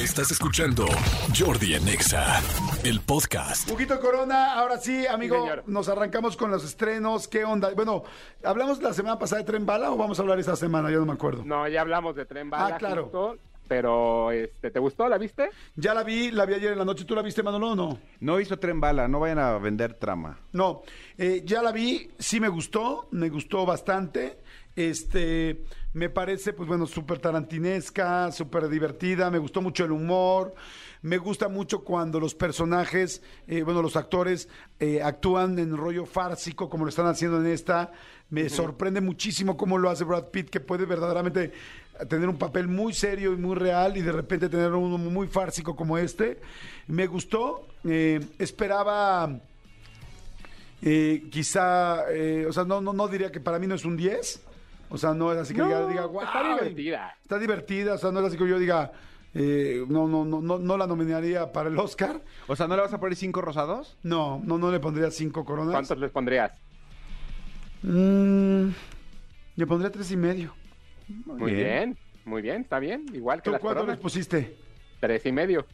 Estás escuchando Jordi en Exa, el podcast. Huguito Corona, ahora sí, amigo, Sí, nos arrancamos con los estrenos. ¿Qué onda? Bueno, ¿hablamos la semana pasada de Tren Bala o vamos a hablar esta semana? Ya no me acuerdo. No, ya hablamos de Tren Bala. Ah, claro. justo, pero, este, ¿te gustó? ¿La viste? Ya la vi, la vi ayer en la noche. ¿Tú la viste, Manolo, o no? No hizo tren bala, no vayan a vender trama. No, eh, ya la vi, sí me gustó, me gustó bastante. Este, me parece, pues bueno, súper tarantinesca, súper divertida, me gustó mucho el humor, me gusta mucho cuando los personajes, eh, bueno, los actores eh, actúan en rollo fársico como lo están haciendo en esta. Me sorprende muchísimo cómo lo hace Brad Pitt, que puede verdaderamente tener un papel muy serio y muy real y de repente tener uno muy fársico como este. Me gustó, eh, esperaba... Eh, quizá, eh, o sea, no, no, no diría que para mí no es un 10. O sea, no es así que No, diga, diga, "Guau". está divertida. Está divertida, o sea, no es así que yo diga, eh, no, no, no, no, no la nominaría para el Oscar. O sea, ¿no le vas a poner cinco rosados? No, no, no le pondría cinco coronas. ¿Cuántos les pondrías? Mm, le pondría tres y medio. Muy bien. bien. muy bien, está bien. Igual que ¿Tú las cuánto les pusiste? Tres y medio.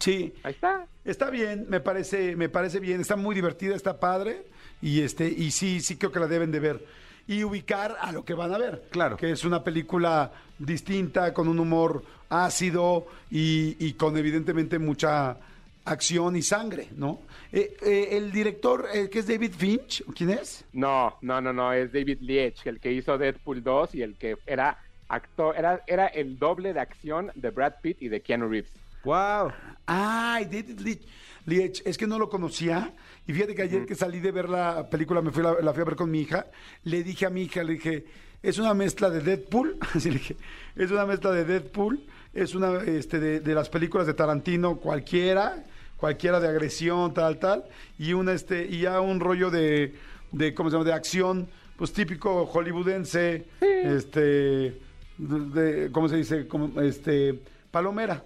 Sí, Ahí está. Está bien, me parece, me parece bien, está muy divertida, está padre y este y sí, sí creo que la deben de ver y ubicar a lo que van a ver. Claro. que es una película distinta con un humor ácido y, y con evidentemente mucha acción y sangre, ¿no? Eh, eh, el director eh, que es David Finch, ¿quién es? No, no, no, no, es David Leitch, el que hizo Deadpool 2 y el que era actor, era, era el doble de acción de Brad Pitt y de Keanu Reeves. ¡Wow! Ay, David Leitch. Leitch, es que no lo conocía. Y fíjate que ayer que salí de ver la película, me fui la, la fui a ver con mi hija, le dije a mi hija, le dije, es una mezcla de Deadpool, así le dije, es una mezcla de Deadpool, es una este, de, de las películas de Tarantino cualquiera, cualquiera de agresión, tal, tal, y una este, y ya un rollo de, de ¿cómo se llama? de acción, pues típico hollywoodense, este de, ¿cómo se dice? Como, este palomera.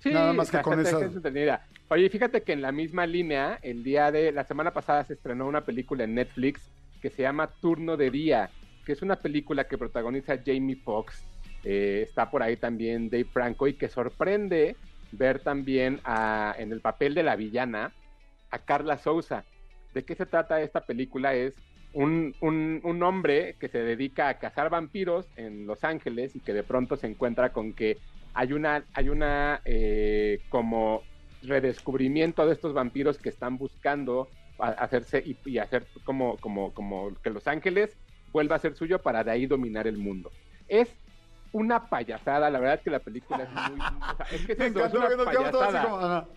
Sí, Nada más que con esa-. Oye, fíjate que en la misma línea, el día de la semana pasada se estrenó una película en Netflix que se llama Turno de Día, que es una película que protagoniza Jamie Foxx. Eh, está por ahí también Dave Franco y que sorprende ver también en el papel de la villana a Carla Souza. ¿De qué se trata esta película? Es un, un- un hombre que se dedica a cazar vampiros en Los Ángeles y que de pronto se encuentra con que hay una, hay una eh, como redescubrimiento de estos vampiros que están buscando hacerse y, y hacer como, como, como que Los Ángeles vuelva a ser suyo para de ahí dominar el mundo. Es una payasada, la verdad es que la película es muy... o sea, es que es Me eso, es encantó una que nos quedamos todos así payasada. como, ajá.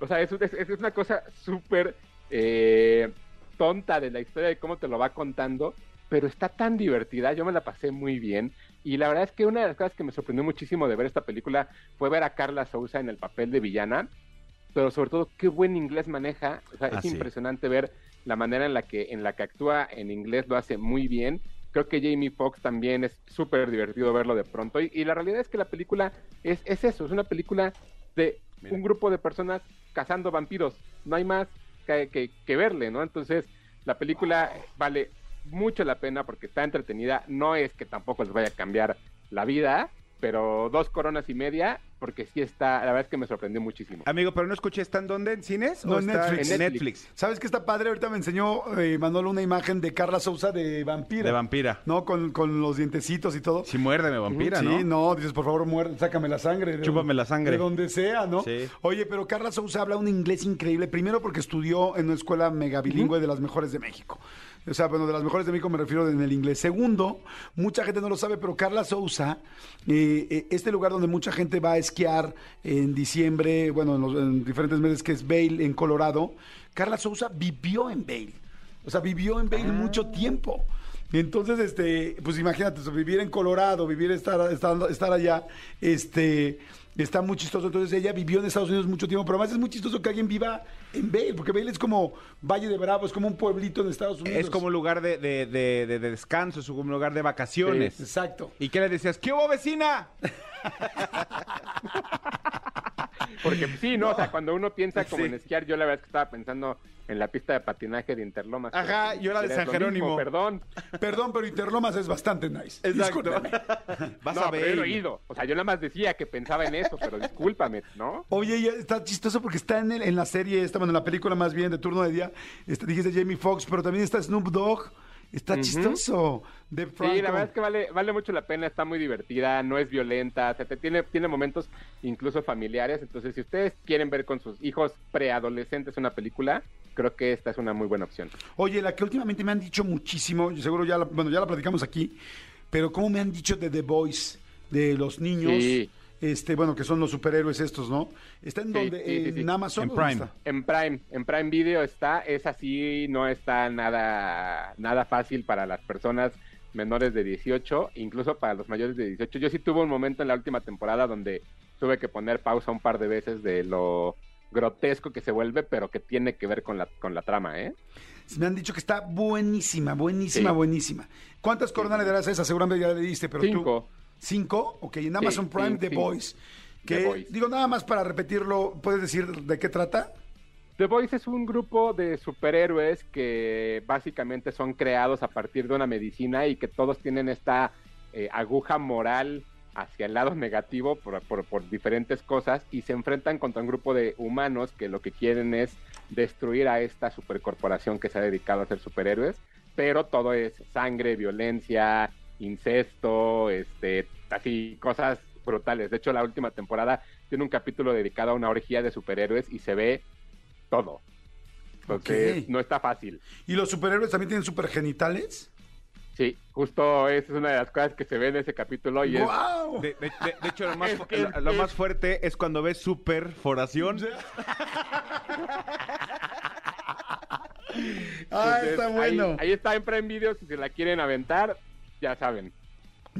O sea, es, es- es una cosa súper eh, tonta de la historia de cómo te lo va contando, pero está tan divertida, yo me la pasé muy bien. Y la verdad es que una de las cosas que me sorprendió muchísimo de ver esta película fue ver a Carla Souza en el papel de villana, pero sobre todo qué buen inglés maneja. O sea, Ah, es sí. impresionante ver la manera en la que en la que actúa en inglés, lo hace muy bien. Creo que Jamie Foxx también es súper divertido verlo de pronto. Y, y la realidad es que la película es, es eso, es una película de Mira. un grupo de personas cazando vampiros. No hay más que, que- que verle, ¿no? Entonces, la película vale mucho la pena porque está entretenida. No es que tampoco les vaya a cambiar la vida, pero dos coronas y media, porque sí está, la verdad es que me sorprendió muchísimo. Amigo, pero no escuché, ¿está en dónde? ¿En cines? No, ¿O en Netflix. En Netflix. ¿Sabes qué está padre? Ahorita me enseñó eh, Manolo una imagen de Carla Souza de vampira. De vampira. ¿No? Con, con los dientecitos y todo. Si muérdeme, vampira, sí, ¿no? no, dices, por favor, muerde, sácame la sangre. de- Chúpame la sangre. De donde sea, ¿no? Sí. Oye, pero Carla Souza habla un inglés increíble. Primero porque estudió en una escuela mega bilingüe de las mejores de México. O sea, bueno, de las mejores de México me refiero en el inglés. Segundo, mucha gente no lo sabe, pero Carla Souza, eh, eh, este lugar donde mucha gente va a esquiar en diciembre, bueno, en, los, en diferentes meses, que es Vail, en Colorado, Carla Souza vivió en Vail. O sea, vivió en Vail mucho tiempo. Y entonces, este, pues imagínate, vivir en Colorado, vivir estar, estar, estar allá, este, está muy chistoso. Entonces ella vivió en Estados Unidos mucho tiempo, pero además es muy chistoso que alguien viva en Vail, porque Vail es como Valle de Bravo, es como un pueblito en Estados Unidos. Es como un lugar de, de, de- de- de descanso, es como un lugar de vacaciones. Exacto. ¿Y qué le decías? ¿Qué hubo, vecina? Porque sí, no, o sea, cuando uno piensa como Sí. en esquiar, yo la verdad es que estaba pensando en la pista de patinaje de Interlomas. Ajá, Pero yo la de San Jerónimo. mismo, perdón. Perdón, pero Interlomas es bastante nice. Exacto. Discúlpame. Vas no, a pero yo no he ver. ido. O sea, yo nada más decía que pensaba en eso, pero discúlpame, ¿no? Oye, está chistoso porque está en, el- en la serie, esta, bueno, en la película más bien de turno de día, este, dijiste Jamie Foxx, pero también está Snoop Dogg. Está chistoso. De Franco. Sí, la verdad es que vale, vale mucho la pena, está muy divertida, no es violenta, o sea, te- tiene, tiene momentos incluso familiares, entonces si ustedes quieren ver con sus hijos preadolescentes una película, creo que esta es una muy buena opción. Oye, la que últimamente me han dicho muchísimo, yo seguro ya la, bueno, ya la platicamos aquí, pero ¿cómo me han dicho de The Boys, de los niños? Sí. Este, bueno, que son los superhéroes estos, ¿no? ¿Está en Sí, donde? sí, sí, ¿En sí. Amazon? En ¿Dónde Prime. está? En Prime, en Prime Video está, es así, no está nada, nada fácil para las personas menores de 18, incluso para los mayores de 18. Yo sí tuve un momento en la última temporada donde tuve que poner pausa un par de veces de lo grotesco que se vuelve, pero que tiene que ver con la, con la trama, ¿eh? Me han dicho que está buenísima, buenísima, Sí. buenísima. ¿Cuántas coronas le darás a esa? Seguramente ya le diste, pero tú... Cinco. Ok, en Amazon Sí, Prime, sí, The sí. Boys. Que, The digo, nada más para repetirlo, ¿puedes decir de qué trata? The Boys es un grupo de superhéroes que básicamente son creados a partir de una medicina y que todos tienen esta eh, aguja moral hacia el lado negativo por, por- por diferentes cosas y se enfrentan contra un grupo de humanos que lo que quieren es destruir a esta supercorporación que se ha dedicado a ser superhéroes, pero todo es sangre, violencia, incesto, este, así cosas brutales. De hecho, la última temporada tiene un capítulo dedicado a una orgía de superhéroes y se ve todo. Entonces, Ok. no está fácil. ¿Y los superhéroes también tienen supergenitales? Sí, justo esa es una de las cosas que se ve en ese capítulo y es... ¡Guau! De, de- de- de hecho, lo más, Es fu- que- lo, lo es- más fuerte es cuando ves super foración. Ah, Entonces, está ahí- bueno. Ahí, está en Prime Video, si se la quieren aventar, ya saben.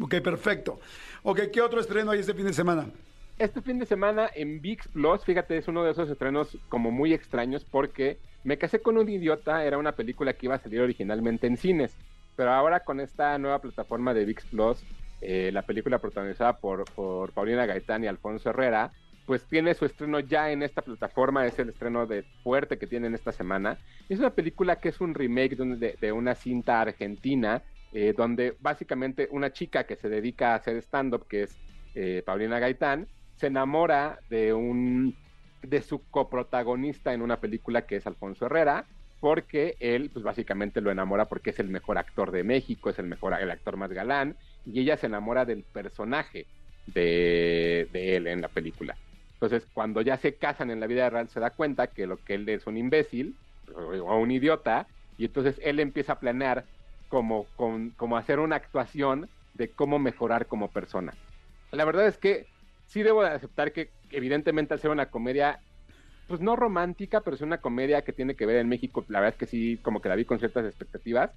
Ok, perfecto. Ok, ¿qué otro estreno hay este fin de semana? Este fin de semana en VIX Plus, fíjate, es uno de esos estrenos como muy extraños porque Me casé con un idiota era una película que iba a salir originalmente en cines, pero ahora con esta nueva plataforma de VIX Plus, eh, la película protagonizada por, por Paulina Gaitán y Alfonso Herrera, pues tiene su estreno ya en esta plataforma, es el estreno de fuerte que tienen esta semana. Es una película que es un remake de, de una cinta argentina, eh, donde básicamente una chica que se dedica a hacer stand-up, que es eh, Paulina Gaitán, se enamora de un de su coprotagonista en una película que es Alfonso Herrera, porque él, pues básicamente lo enamora porque es el mejor actor de México, es el mejor, el actor más galán, y ella se enamora del personaje de, de él en la película. Entonces, cuando ya se casan en la vida real, se da cuenta que lo que él es un imbécil o un idiota, y entonces él empieza a planear como, con- como hacer una actuación de cómo mejorar como persona. La verdad es que sí debo de aceptar que evidentemente al ser una comedia, pues no romántica, pero es una comedia que tiene que ver en México, la verdad es que sí, como que la vi con ciertas expectativas,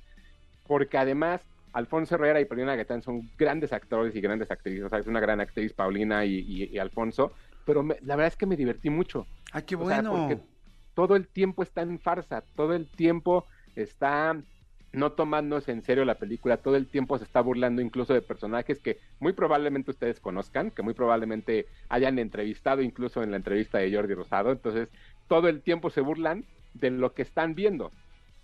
porque además Alfonso Herrera y Paulina Gaitán son grandes actores y grandes actrices, o sea, es una gran actriz Paulina y, y- y Alfonso, pero me- la verdad es que me divertí mucho. ¡Ay, qué O sea, bueno! porque todo el tiempo está en farsa, todo el tiempo está no tomándose en serio la película, todo el tiempo se está burlando incluso de personajes que muy probablemente ustedes conozcan, que muy probablemente hayan entrevistado incluso en la entrevista de Jordi Rosado, entonces todo el tiempo se burlan de lo que están viendo.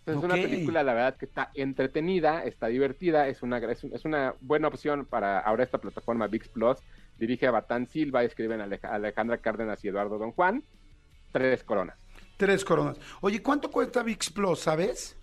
Entonces es una película, la verdad, que está entretenida, está divertida, es una, es, un- es una buena opción para ahora esta plataforma VIX Plus. Dirige a Batán Silva, escriben Aleja- Alejandra Cárdenas y Eduardo Don Juan. Tres coronas. Tres coronas. Oye, ¿cuánto cuesta VIX Plus, sabes?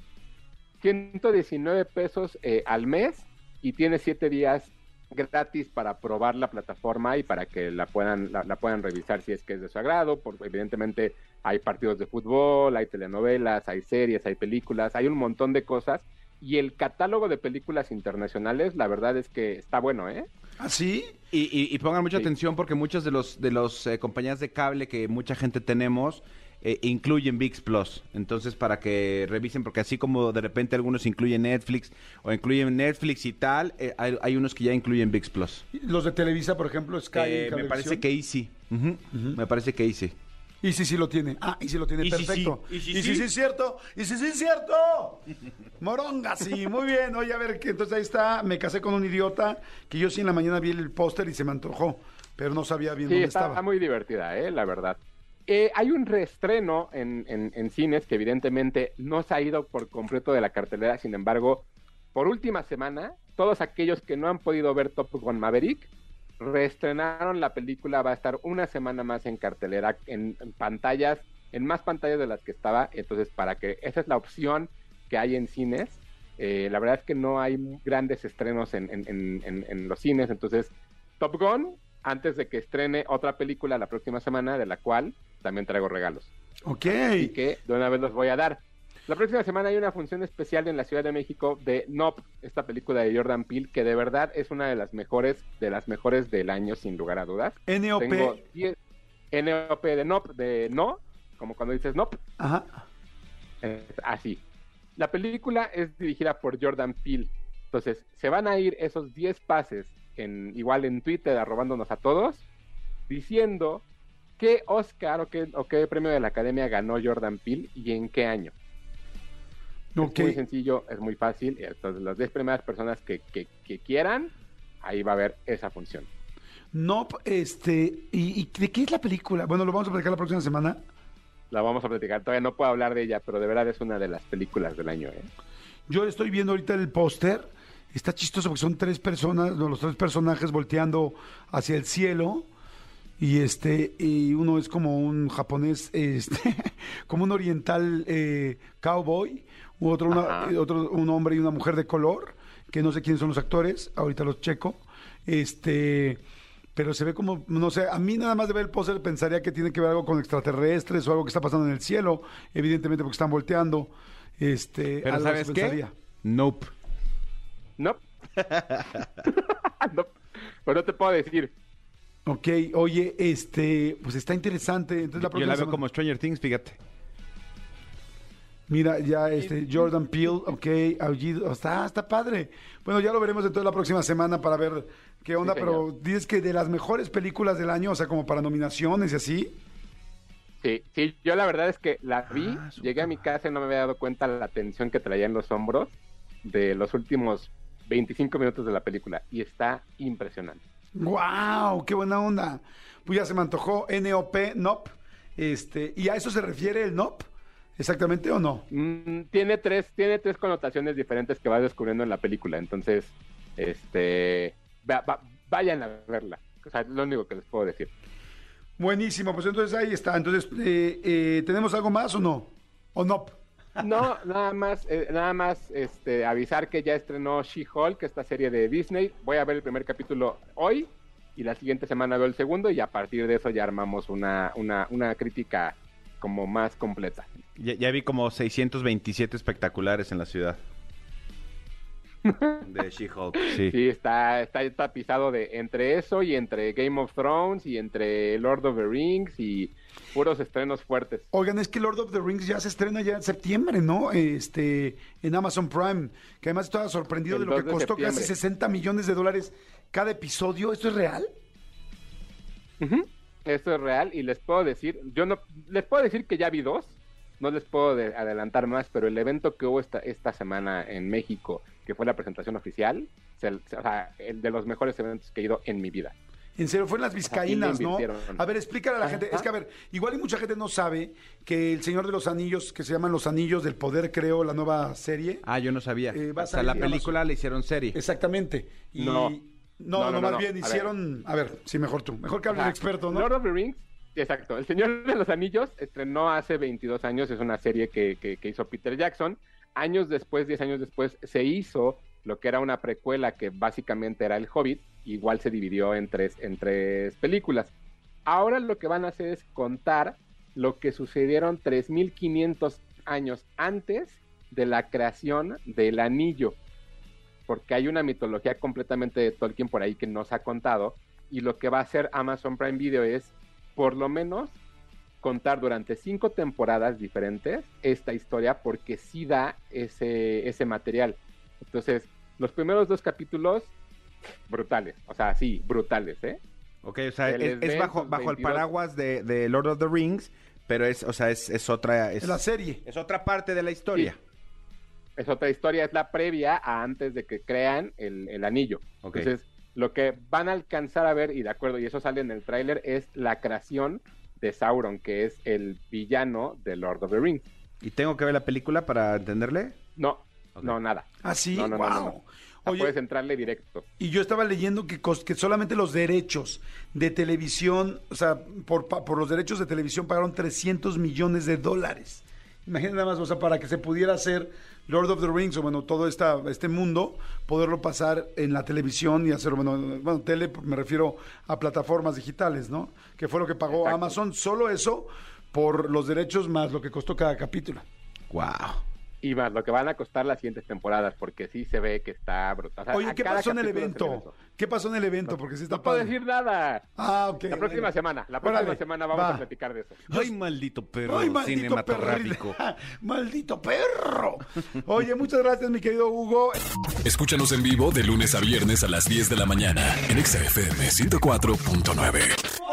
119 pesos eh, al mes y tiene siete días gratis para probar la plataforma y para que la puedan la, la puedan revisar si es que es de su agrado porque evidentemente hay partidos de fútbol hay telenovelas hay series hay películas hay un montón de cosas y el catálogo de películas internacionales la verdad es que está bueno eh ¿Así? Y, y- y pongan mucha Sí. atención porque muchos de los de los eh, compañías de cable que mucha gente tenemos eh, incluyen VIX Plus. Entonces, para que revisen, porque así como de repente algunos incluyen Netflix o incluyen Netflix y tal, eh, hay, hay unos que ya incluyen VIX Plus. Los de Televisa, por ejemplo, Sky. Eh, me parece que Easy. Me parece que Easy. Y sí, sí lo tiene. Ah, y sí lo tiene, Y perfecto. sí. Y sí, sí, sí. sí, es cierto. Y sí, sí, es cierto. Moronga, sí, muy bien. Oye, a ver, que entonces ahí está. Me casé con un idiota que yo sí en la mañana vi el póster y se me antojó, pero no sabía bien sí dónde está, estaba. muy divertida eh la verdad Eh, hay un reestreno en, cines que evidentemente no se ha ido por completo de la cartelera, sin embargo, por última semana, todos aquellos que no han podido ver Top Gun Maverick reestrenaron la película, va a estar una semana más en cartelera, en, pantallas, en más pantallas de las que estaba, entonces para que esa es la opción que hay en cines. Eh, la verdad es que no hay grandes estrenos en, en- en- en- en los cines, entonces Top Gun, antes de que estrene otra película la próxima semana, de la cual también traigo regalos. Ok. Así que de una vez los voy a dar. La próxima semana hay una función especial en la Ciudad de México de Nope, esta película de Jordan Peele, que de verdad es una de las mejores, de las mejores del año, sin lugar a dudas. NOP. Tengo 10 NOP de Nope, de no, como cuando dices Nope, Ajá. es así. La película es dirigida por Jordan Peele. Entonces, se van a ir esos 10 pases, en, igual en Twitter, arrobándonos a todos, diciendo qué Oscar o qué, o qué premio de la Academia ganó Jordan Peele y en qué año. Es muy sencillo, es muy fácil. Entonces, las 10 primeras personas que, que- que quieran, ahí va a haber esa función. Nope, este. ¿y, y de qué es la película? Bueno, lo vamos a platicar la próxima semana. La vamos a platicar. Todavía no puedo hablar de ella, pero de verdad es una de las películas del año. ¿eh? Yo estoy viendo ahorita el póster. Está chistoso porque son tres personas, no, los tres personajes volteando hacia el cielo. Y este, y uno es como un japonés, este, como un oriental eh, cowboy, otro, una- eh, otro un hombre y una mujer de color, que no sé quiénes son los actores, ahorita los checo. Este, pero se ve como, no sé, a mí nada más de ver el póster pensaría que tiene que ver algo con extraterrestres o algo que está pasando en el cielo, evidentemente porque están volteando. Este, Pero algo ¿sabes qué? pensaría. Nope. No. no. Pero no te puedo decir. Ok, oye, este, pues está interesante. Entonces la Yo próxima la veo semana- como Stranger Things, fíjate. Mira, ya este Jordan Peele, ok, Aullido, está, está padre. Bueno, ya lo veremos entonces la próxima semana para ver qué onda, Sí, pero dices que de las mejores películas del año, o sea, como para nominaciones y así. Sí, sí, yo la verdad es que la vi, Ah, su llegué a mi casa y no me había dado cuenta la tensión que traía en los hombros de los últimos 25 minutos de la película y está impresionante. ¡Wow! ¡Qué buena onda! Pues ya se me antojó NOP, NOP. Este, ¿y a eso se refiere el NOP? ¿Exactamente o no? Mm, tiene tres, tiene tres connotaciones diferentes que vas descubriendo en la película, entonces, este, va- va- vayan a verla. O sea, es lo único que les puedo decir. Buenísimo, pues entonces ahí está. Entonces, eh, eh, ¿tenemos algo más o no? ¿O NOP? No, nada más, eh, nada más este, avisar que ya estrenó She-Hulk, esta serie de Disney. Voy a ver el primer capítulo hoy y la siguiente semana veo el segundo y a partir de eso ya armamos una, una, una crítica como más completa. Ya, ya vi como 627 espectaculares en la ciudad. De She-Hulk, sí. Sí, está, está tapizado de entre eso y entre Game of Thrones y entre Lord of the Rings y puros estrenos fuertes. Oigan, es que Lord of the Rings ya se estrena ya en septiembre, ¿no? Este, en Amazon Prime, que además estaba sorprendido El de lo que 2 de costó casi septiembre. 60 millones de dólares cada episodio. ¿Esto es real? Esto es real y les puedo decir, yo no, les puedo decir que ya vi dos, no les puedo de- adelantar más, pero el evento que hubo esta, esta semana en México, que fue la presentación oficial, se- se- o sea, el de los mejores eventos que he ido en mi vida. En serio, fueron las vizcaínas, ¿no? A ver, explícale a la Ajá. gente. Es que, a ver, igual y mucha gente no sabe que El Señor de los Anillos, que se llaman Los Anillos del Poder, creo, la nueva serie. Ah, yo no sabía. Eh, va a o sea, salir la en película le hicieron serie. Exactamente. Y... No. No, No, no, no, no, más no. bien A ver. hicieron. A ver, sí, mejor tú. Mejor que hable el experto, ¿no? Lord of the Rings, exacto. El Señor de los Anillos estrenó hace 22 años, es una serie que, que- hizo Peter Jackson. Años después, 10 años después, se hizo lo que era una precuela que básicamente era El Hobbit, igual se dividió en tres, en tres películas. Ahora lo que van a hacer es contar lo que sucedieron 3.500 años antes de la creación del anillo porque hay una mitología completamente de Tolkien por ahí que no se ha contado y lo que va a hacer Amazon Prime Video es por lo menos contar durante cinco temporadas diferentes esta historia porque sí da ese, ese material. Entonces, los primeros dos capítulos, brutales, o sea, sí, brutales, ¿eh? Ok, o sea, Se es, bajo, bajo el 22. paraguas de, de Lord of the Rings, pero es, o sea, es, es otra... Es, la serie. es otra parte de la historia. Es otra historia, es la previa a antes de que crean el, el anillo. Ok. Entonces, lo que van a alcanzar a ver, y de acuerdo, y eso sale en el tráiler, es la creación de Sauron, que es el villano de Lord of the Rings. ¿Y tengo que ver la película para entenderle? No, no, nada. ¿Ah, sí? No, no, no, wow. no, no. O sea, Oye, puedes entrarle directo. Y yo estaba leyendo que, solamente los derechos de televisión, o sea, por, pa- por los derechos de televisión pagaron 300 millones de dólares. Imagínate nada más, o sea, para que se pudiera hacer Lord of the Rings, o bueno, todo esta, este mundo, poderlo pasar en la televisión y hacerlo, bueno, bueno, tele, me refiero a plataformas digitales, ¿no? Que fue lo que pagó Exacto. Amazon, solo eso, por los derechos más lo que costó cada capítulo. Wow. Y más lo que van a costar las siguientes temporadas, porque sí se ve que está brutal. O sea, Oye, ¿qué pasó en el evento? ¿Qué pasó en el evento? Porque sí está No puedo padre. decir nada. Ah, ok. La próxima semana, la próxima Órale, semana vamos va. a platicar de eso. Ay, maldito perro Ay, maldito cinematográfico. perro. Maldito perro. Oye, muchas gracias, mi querido Hugo. Escúchanos en vivo de lunes a viernes a las 10 de la mañana en Exa FM 104.9.